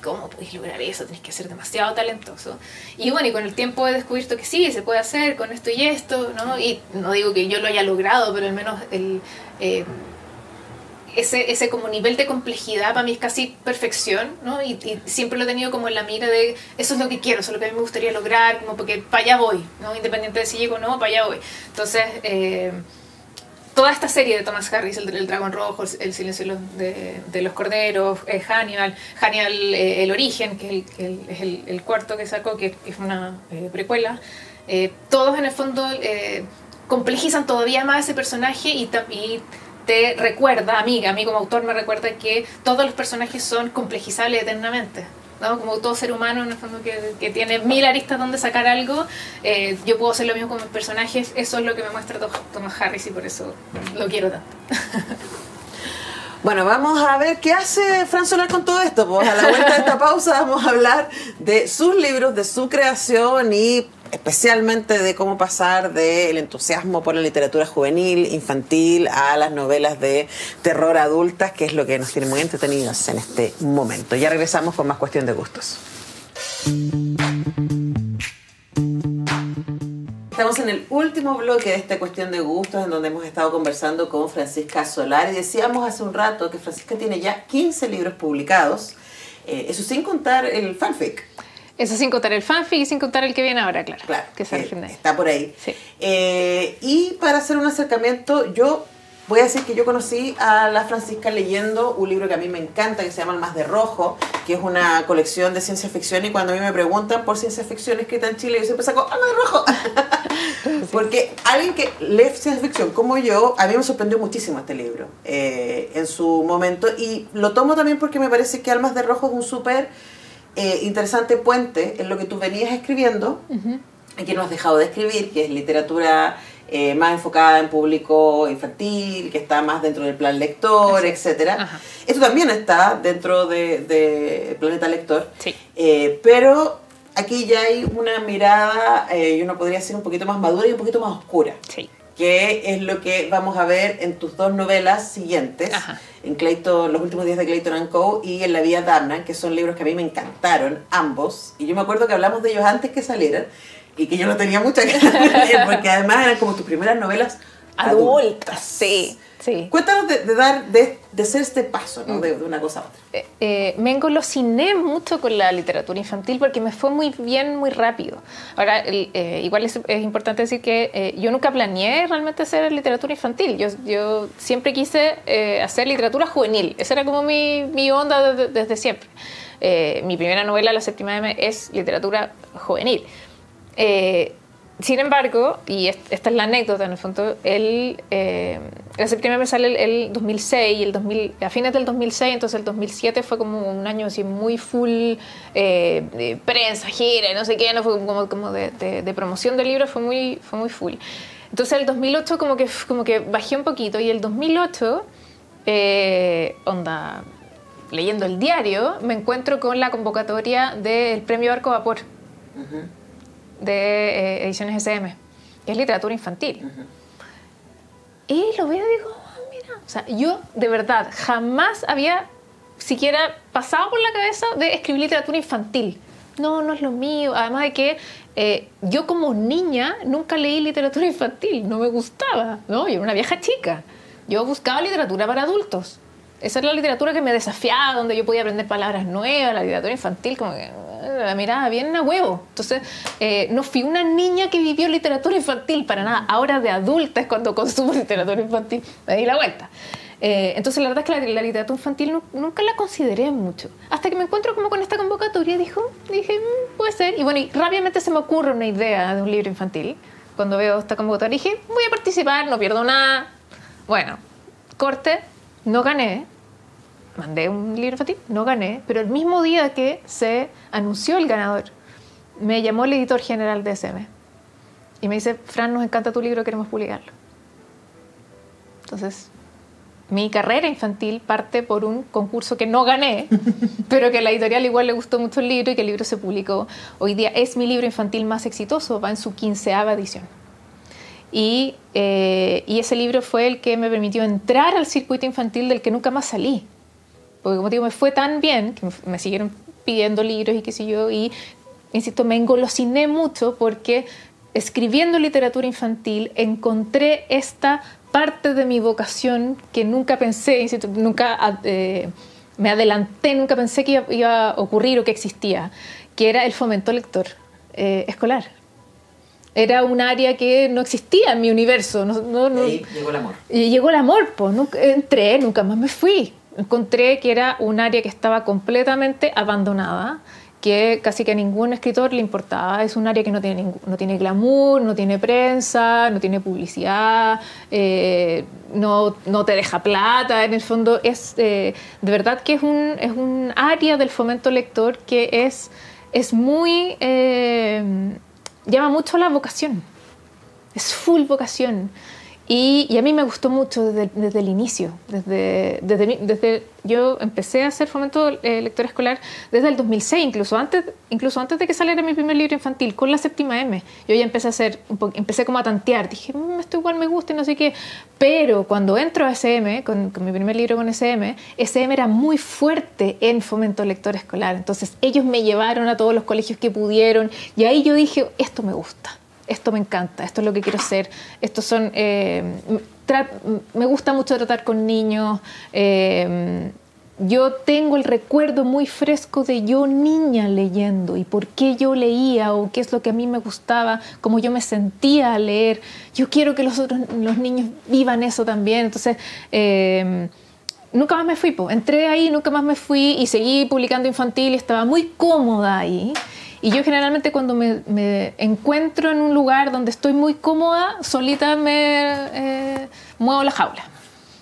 ¿Cómo podéis lograr eso? Tenés que ser demasiado talentoso. Y bueno, y con el tiempo he descubierto que sí, se puede hacer con esto y esto, ¿no? Y no digo que yo lo haya logrado, pero al menos el, eh, ese, ese como nivel de complejidad para mí es casi perfección, ¿no? Y, y siempre lo he tenido como en la mira de eso es lo que quiero, eso es lo que a mí me gustaría lograr, como porque para allá voy, ¿no? Independiente de si llego o no, para allá voy. Entonces, eh, toda esta serie de Thomas Harris, el, el dragón rojo, el, silencio de los, de, de los corderos, eh, Hannibal, Hannibal eh, el origen, que es, el, el- cuarto que sacó, que, es una eh, precuela, todos en el fondo complejizan todavía más ese personaje y, y te recuerda, a mí, a mí como autor me recuerda que todos los personajes son complejizables eternamente. Como todo ser humano en el fondo que, tiene mil aristas donde sacar algo, eh, yo puedo hacer lo mismo con mis personajes, eso es lo que me muestra Thomas Harris y por eso lo quiero tanto. <laughs> Bueno, vamos a ver qué hace Fran Solar con todo esto. Pues a la vuelta de esta pausa vamos a hablar de sus libros, de su creación y especialmente de cómo pasar del entusiasmo por la literatura juvenil, infantil, a las novelas de terror adultas, que es lo que nos tiene muy entretenidos en este momento. Ya regresamos con más cuestión de gustos. Estamos en el último bloque de esta cuestión de gustos, en donde hemos estado conversando con Francisca Solar y decíamos hace un rato que Francisca tiene ya 15 libros publicados, eh, eso sin contar el fanfic. Eso sin contar el fanfic y sin contar el que viene ahora, claro. Claro, que sale eh, fin de año. está por ahí. Sí. Eh, y para hacer un acercamiento, yo voy a decir que yo conocí a la Francisca leyendo un libro que a mí me encanta, que se llama El Más de Rojo, que es una colección de ciencia ficción. Y cuando a mí me preguntan por ciencia ficción escrita en Chile, yo siempre saco El Más de Rojo. <laughs> Porque alguien que lee ciencia ficción como yo, a mí me sorprendió muchísimo este libro eh, en su momento. Y lo tomo también porque me parece que Almas de Rojo es un súper eh, interesante puente en lo que tú venías escribiendo y que no has dejado de escribir, que es literatura eh, más enfocada en público infantil, que está más dentro del plan lector, Así. etcétera. Ajá. Esto también está dentro de, de Planeta Lector, Sí. Eh, pero aquí ya hay una mirada, eh, y uno podría decir un poquito más madura y un poquito más oscura Sí. Que es lo que vamos a ver en tus dos novelas siguientes, Ajá. en Clayton, Los últimos días de Clayton and Co. y En la vía Darna, que son libros que a mí me encantaron, ambos, y yo me acuerdo que hablamos de ellos antes que salieran, y que yo no tenía mucha ganas de leer, porque además eran como tus primeras novelas Adultas. Sí, sí. Cuéntanos de, de dar, de, de hacer este paso, ¿no? de, de una cosa a otra. Eh, eh, me engolosiné mucho con la literatura infantil porque me fue muy bien, muy rápido. Ahora, eh, igual es, es importante decir que eh, yo nunca planeé realmente hacer literatura infantil. Yo, yo siempre quise eh, hacer literatura juvenil. Esa era como mi, mi onda desde, desde siempre. Eh, mi primera novela, La séptima M, es literatura juvenil. Sin embargo, y est- esta es la anécdota en el fondo, el, eh, la me sale el, el 2006, y el 2000, a fines del 2006, entonces el 2007 fue como un año así muy full eh, de prensa, gira, no sé qué, no fue como, como de, de- de promoción del libro, fue muy, fue muy full. Entonces el 2008 como que, como que bajé un poquito, y el 2008, eh, onda, leyendo el diario, me encuentro con la convocatoria del premio Arco Vapor de eh, Ediciones SM, que es literatura infantil. Y lo veo y digo, "Ah, mira, o sea, yo de verdad jamás había siquiera pasado por la cabeza de escribir literatura infantil. No, no es lo mío. Además de que eh, yo como niña nunca leí literatura infantil, no me gustaba, ¿no? Yo era una vieja chica. Yo buscaba literatura para adultos. Esa era la literatura que me desafiaba, donde yo podía aprender palabras nuevas, la literatura infantil, como que eh, la miraba bien a huevo. Entonces, eh, no fui una niña que vivió literatura infantil para nada. Ahora de adulta es cuando consumo <laughs> literatura infantil. Me di la vuelta. Eh, entonces, la verdad es que la, literatura infantil nu- nunca la consideré mucho. Hasta que me encuentro como con esta convocatoria, dijo, dije, "Mm, puede ser. Y bueno, rápidamente se me ocurre una idea de un libro infantil. Cuando veo esta convocatoria, dije, voy a participar, no pierdo nada. Bueno, corte, no gané. Mandé un libro infantil, no gané. Pero el mismo día que se anunció el ganador, me llamó el editor general de SM. Y me dice, Fran, nos encanta tu libro, queremos publicarlo. Entonces, mi carrera infantil parte por un concurso que no gané, <laughs> pero que a la editorial igual le gustó mucho el libro y que el libro se publicó. Hoy día es mi libro infantil más exitoso, va en su quinceava edición. Y, eh, y ese libro fue el que me permitió entrar al circuito infantil del que nunca más salí. Porque como digo, me fue tan bien que me- siguieron pidiendo libros y qué sé yo. Y, insisto, me engolosiné mucho porque escribiendo literatura infantil encontré esta parte de mi vocación que nunca pensé, nunca eh, me adelanté, nunca pensé que iba, iba a ocurrir o que existía, que era el fomento lector eh, escolar. Era un área que no existía en mi universo. No, no- no- Ahí llegó el amor. y llegó el amor, pues nunca, entré, nunca más me fui. Encontré que era un área que estaba completamente abandonada, que casi que a ningún escritor le importaba. Es un área que no tiene, ningún- no tiene glamour, no tiene prensa, no tiene publicidad, eh, no, no te deja plata. En el fondo, es eh, de verdad que es un, es un área del fomento lector que es, es muy. eh, llama mucho la vocación es full vocación. Y, a mí me gustó mucho desde, desde el inicio, desde, desde, desde, yo empecé a hacer fomento eh, lector escolar desde el 2006, incluso antes, incluso antes de que saliera mi primer libro infantil, con la séptima M. Yo ya empecé a hacer, empecé como a tantear, dije, mmm, esto igual me gusta y no sé qué. Pero cuando entro a SM, con, con mi primer libro con SM, SM era muy fuerte en fomento lector escolar. Entonces ellos me llevaron a todos los colegios que pudieron y ahí yo dije, esto me gusta esto me encanta, esto es lo que quiero hacer, estos son, eh, me gusta mucho tratar con niños, eh, yo tengo el recuerdo muy fresco de yo niña leyendo y por qué yo leía o qué es lo que a mí me gustaba, cómo yo me sentía a leer. Yo quiero que los otros los niños vivan eso también. Entonces, eh, nunca más me fui. Entré ahí, nunca más me fui y seguí publicando infantil y estaba muy cómoda ahí. Y yo generalmente cuando me, encuentro en un lugar donde estoy muy cómoda, solita me eh, muevo la jaula.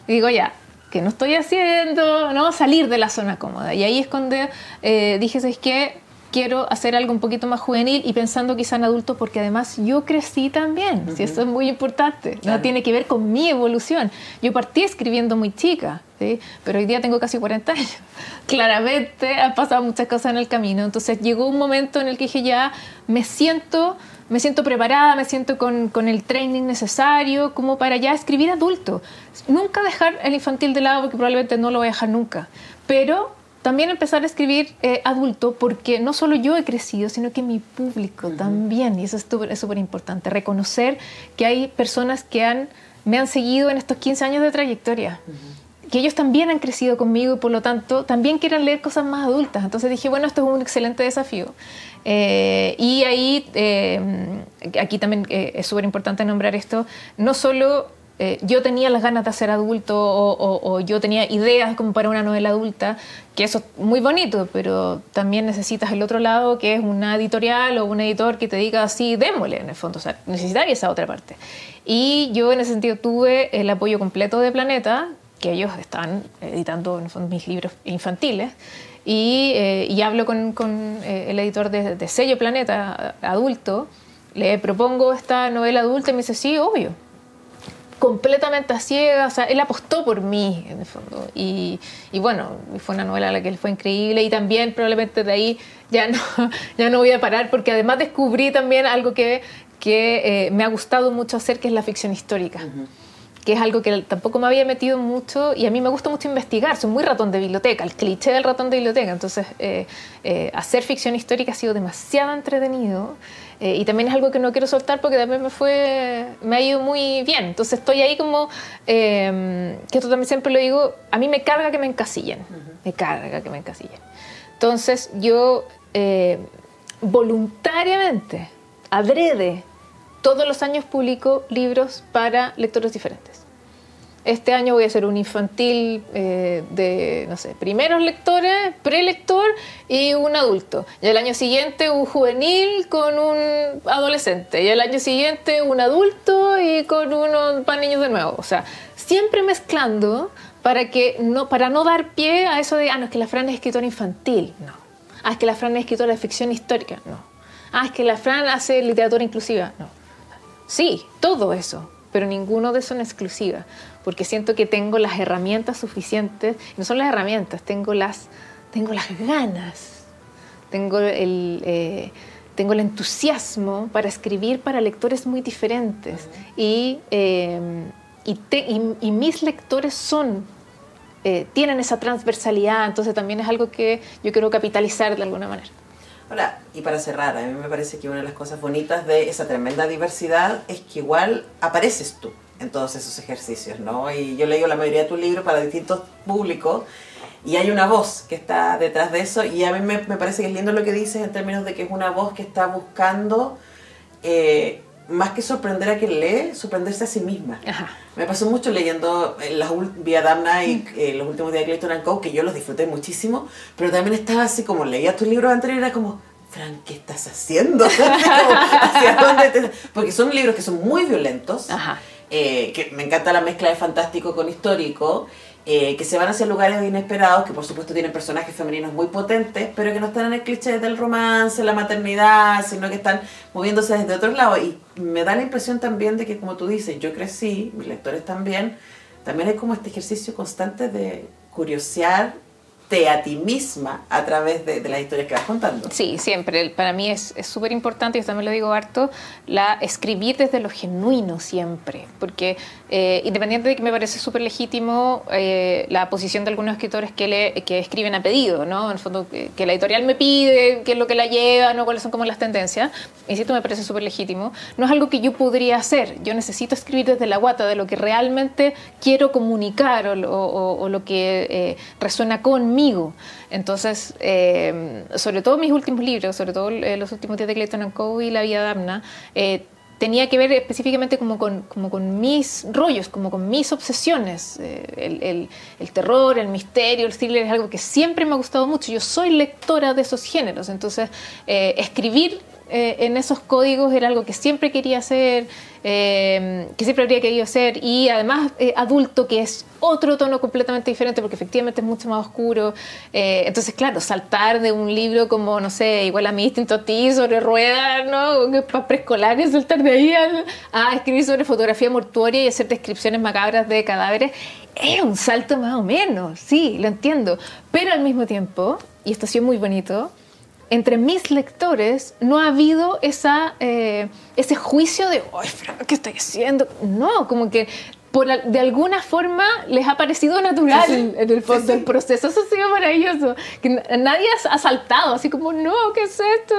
Y digo, ya, que no estoy haciendo? ¿no? Salir de la zona cómoda. Y ahí es cuando eh, dije, ¿sabes qué? quiero hacer algo un poquito más juvenil y pensando quizá en adultos porque además yo crecí también, si eso es muy importante, no tiene que ver con mi evolución. Yo partí escribiendo muy chica, ¿sí? pero hoy día tengo casi 40 años. <laughs> Claramente han pasado muchas cosas en el camino, entonces llegó un momento en el que dije ya me siento me siento preparada, me siento con, con, el training necesario como para ya escribir adulto. Nunca dejar el infantil de lado porque probablemente no lo voy a dejar nunca, pero también empezar a escribir eh, adulto porque no solo yo he crecido, sino que mi público también. Y eso es súper importante, reconocer que hay personas que han, me han seguido en estos 15 años de trayectoria. Que ellos también han crecido conmigo y por lo tanto también quieren leer cosas más adultas. Entonces dije, bueno, esto es un excelente desafío. Eh, y ahí, eh, aquí también es súper importante nombrar esto, no solo eh, yo tenía las ganas de ser adulto o, yo tenía ideas como para una novela adulta, que eso es muy bonito, pero también necesitas el otro lado, que es una editorial o un editor que te diga así, démosle en el fondo, o sea, necesitas esa otra parte. Y yo en ese sentido tuve el apoyo completo de Planeta, que ellos están editando en fondo, mis libros infantiles, y, eh, hablo con, con eh, el editor de, de Sello Planeta, adulto, le propongo esta novela adulta y me dice, sí, obvio completamente a ciegas, o sea, él apostó por mí, en el fondo. Y, y, bueno, fue una novela a la que él fue increíble y también probablemente de ahí ya no, <laughs> ya no voy a parar porque además descubrí también algo que, que eh, me ha gustado mucho hacer, que es la ficción histórica. Que es algo que tampoco me había metido mucho y a mí me gusta mucho investigar, soy muy ratón de biblioteca, el cliché del ratón de biblioteca, entonces eh, eh, hacer ficción histórica ha sido demasiado entretenido eh, y también es algo que no quiero soltar porque también me fue, me ha ido muy bien. Entonces estoy ahí como, eh, que esto también siempre lo digo, a mí me carga que me encasillen, me carga que me encasillen. Entonces yo eh, voluntariamente, adrede, todos los años publico libros para lectores diferentes. Este año voy a hacer un infantil eh, de, no sé, primeros lectores, prelector y un adulto. Y el año siguiente un juvenil con un adolescente. Y el año siguiente un adulto y con unos para niños de nuevo. O sea, siempre mezclando para, que no, para no dar pie a eso de, ah, no, es que la Fran es escritora infantil. No. Ah, es que la Fran es escritora de ficción histórica. No. Ah, es que la Fran hace literatura inclusiva. No. Sí, todo eso, pero ninguno de eso es exclusiva porque siento que tengo las herramientas suficientes, no son las herramientas, tengo las, tengo las ganas, tengo el, eh, tengo el entusiasmo para escribir para lectores muy diferentes. Y, eh, y, mis lectores son eh, tienen esa transversalidad, entonces también es algo que yo quiero capitalizar de alguna manera. Hola, y para cerrar, a mí me parece que una de las cosas bonitas de esa tremenda diversidad es que igual apareces tú en todos esos ejercicios, ¿no? Y yo leo la mayoría de tus libros para distintos públicos y hay una voz que está detrás de eso y a mí me, parece que es lindo lo que dices en términos de que es una voz que está buscando, eh, más que sorprender a quien lee, sorprenderse a sí misma. Me pasó mucho leyendo eh, las Vía Damna y eh, los últimos días de Clayton Co, que yo los disfruté muchísimo, pero también estaba así como leía tus libros anteriores, era como, Fran, ¿qué estás haciendo? <laughs> ¿Hacia dónde Porque son libros que son muy violentos. Ajá eh, que me encanta la mezcla de fantástico con histórico, eh, que se van hacia lugares inesperados, que por supuesto tienen personajes femeninos muy potentes, pero que no están en el cliché del romance, la maternidad, sino que están moviéndose desde otros lados. Y me da la impresión también de que, como tú dices, yo crecí, mis lectores también, también hay como este ejercicio constante de curiosear a ti misma a través de, de, las historias que vas contando. Sí, siempre. Para mí es súper importante, yo también lo digo harto, la escribir desde lo genuino siempre. Porque eh, independiente de que me parece súper legítimo eh, la posición de algunos escritores que, le, que escriben a pedido, ¿no? En el fondo, que, la editorial me pide, qué es lo que la lleva, ¿no? cuáles son como las tendencias. Insisto, me parece súper legítimo. No es algo que yo podría hacer. Yo necesito escribir desde la guata de lo que realmente quiero comunicar o, o, lo que eh, resuena conmigo entonces, eh, sobre todo mis últimos libros, sobre todo eh, los últimos días de Clayton Co. y La Vida de Amna, eh, tenía que ver específicamente como con, mis rollos, como con mis obsesiones. El, el, el, terror, el misterio, el thriller es algo que siempre me ha gustado mucho. Yo soy lectora de esos géneros, entonces escribir en esos códigos era algo que siempre quería hacer, eh, que siempre habría querido ser, y además eh, adulto, que es otro tono completamente diferente, porque efectivamente es mucho más oscuro. Eh, entonces, claro, saltar de un libro como, no sé, igual a mi instinto a ti, sobre ruedas, ¿no? Para preescolares, saltar de ahí a, escribir sobre fotografía mortuoria y hacer descripciones macabras de cadáveres, es un salto más o menos, sí, lo entiendo. Pero al mismo tiempo, y esto ha sido muy bonito, entre mis lectores no ha habido esa, eh, ese juicio de, ¡ay, qué estoy haciendo! No, como que por, de alguna forma les ha parecido natural en el fondo del proceso. Eso ha sido maravilloso. Que nadie ha saltado, así como, no, ¿qué es esto?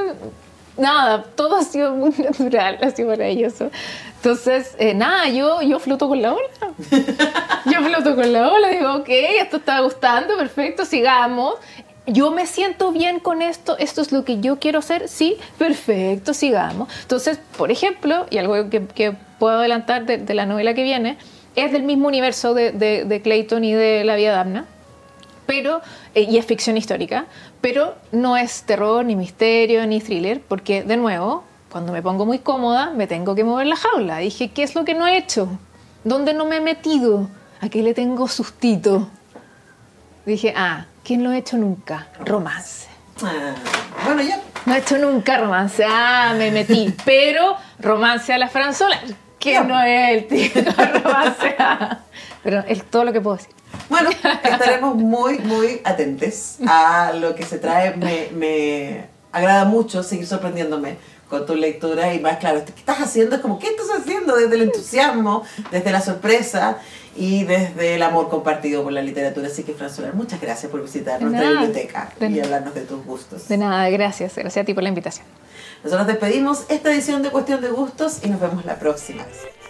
Nada, todo ha sido muy <laughs> natural, ha sido maravilloso. Entonces, eh, nada, yo, yo floto con la ola. <laughs> Yo floto con la ola, digo, ok, esto está gustando, perfecto, sigamos yo me siento bien con esto, esto es lo que yo quiero hacer, sí, perfecto, sigamos. Entonces, por ejemplo, y algo que, puedo adelantar de, la novela que viene, es del mismo universo de, Clayton y de La vida de Abna, pero, eh, y es ficción histórica, pero no es terror, ni misterio, ni thriller, porque, de nuevo, cuando me pongo muy cómoda, me tengo que mover la jaula. Dije, ¿qué es lo que no he hecho? ¿Dónde no me he metido? Aquí le tengo sustito. Dije, ah, ¿Quién lo ha hecho nunca? Romance. Ah, bueno, ya. No he hecho nunca romance. Ah, me metí. <laughs> Pero romance a la franzola, que no es el de romance. <laughs> Pero es todo lo que puedo decir. Bueno, <laughs> estaremos muy, muy atentos a lo que se trae. Me, me agrada mucho seguir sorprendiéndome con tu lectura y más claro, ¿qué estás haciendo? Es como, ¿qué estás haciendo? Desde el entusiasmo, desde la sorpresa y desde el amor compartido por la literatura. Así que, Fran Solar, muchas gracias por visitar nuestra biblioteca y hablarnos de tus gustos. De nada, gracias. Gracias a ti por la invitación. Nosotros despedimos esta edición de Cuestión de Gustos y nos vemos la próxima.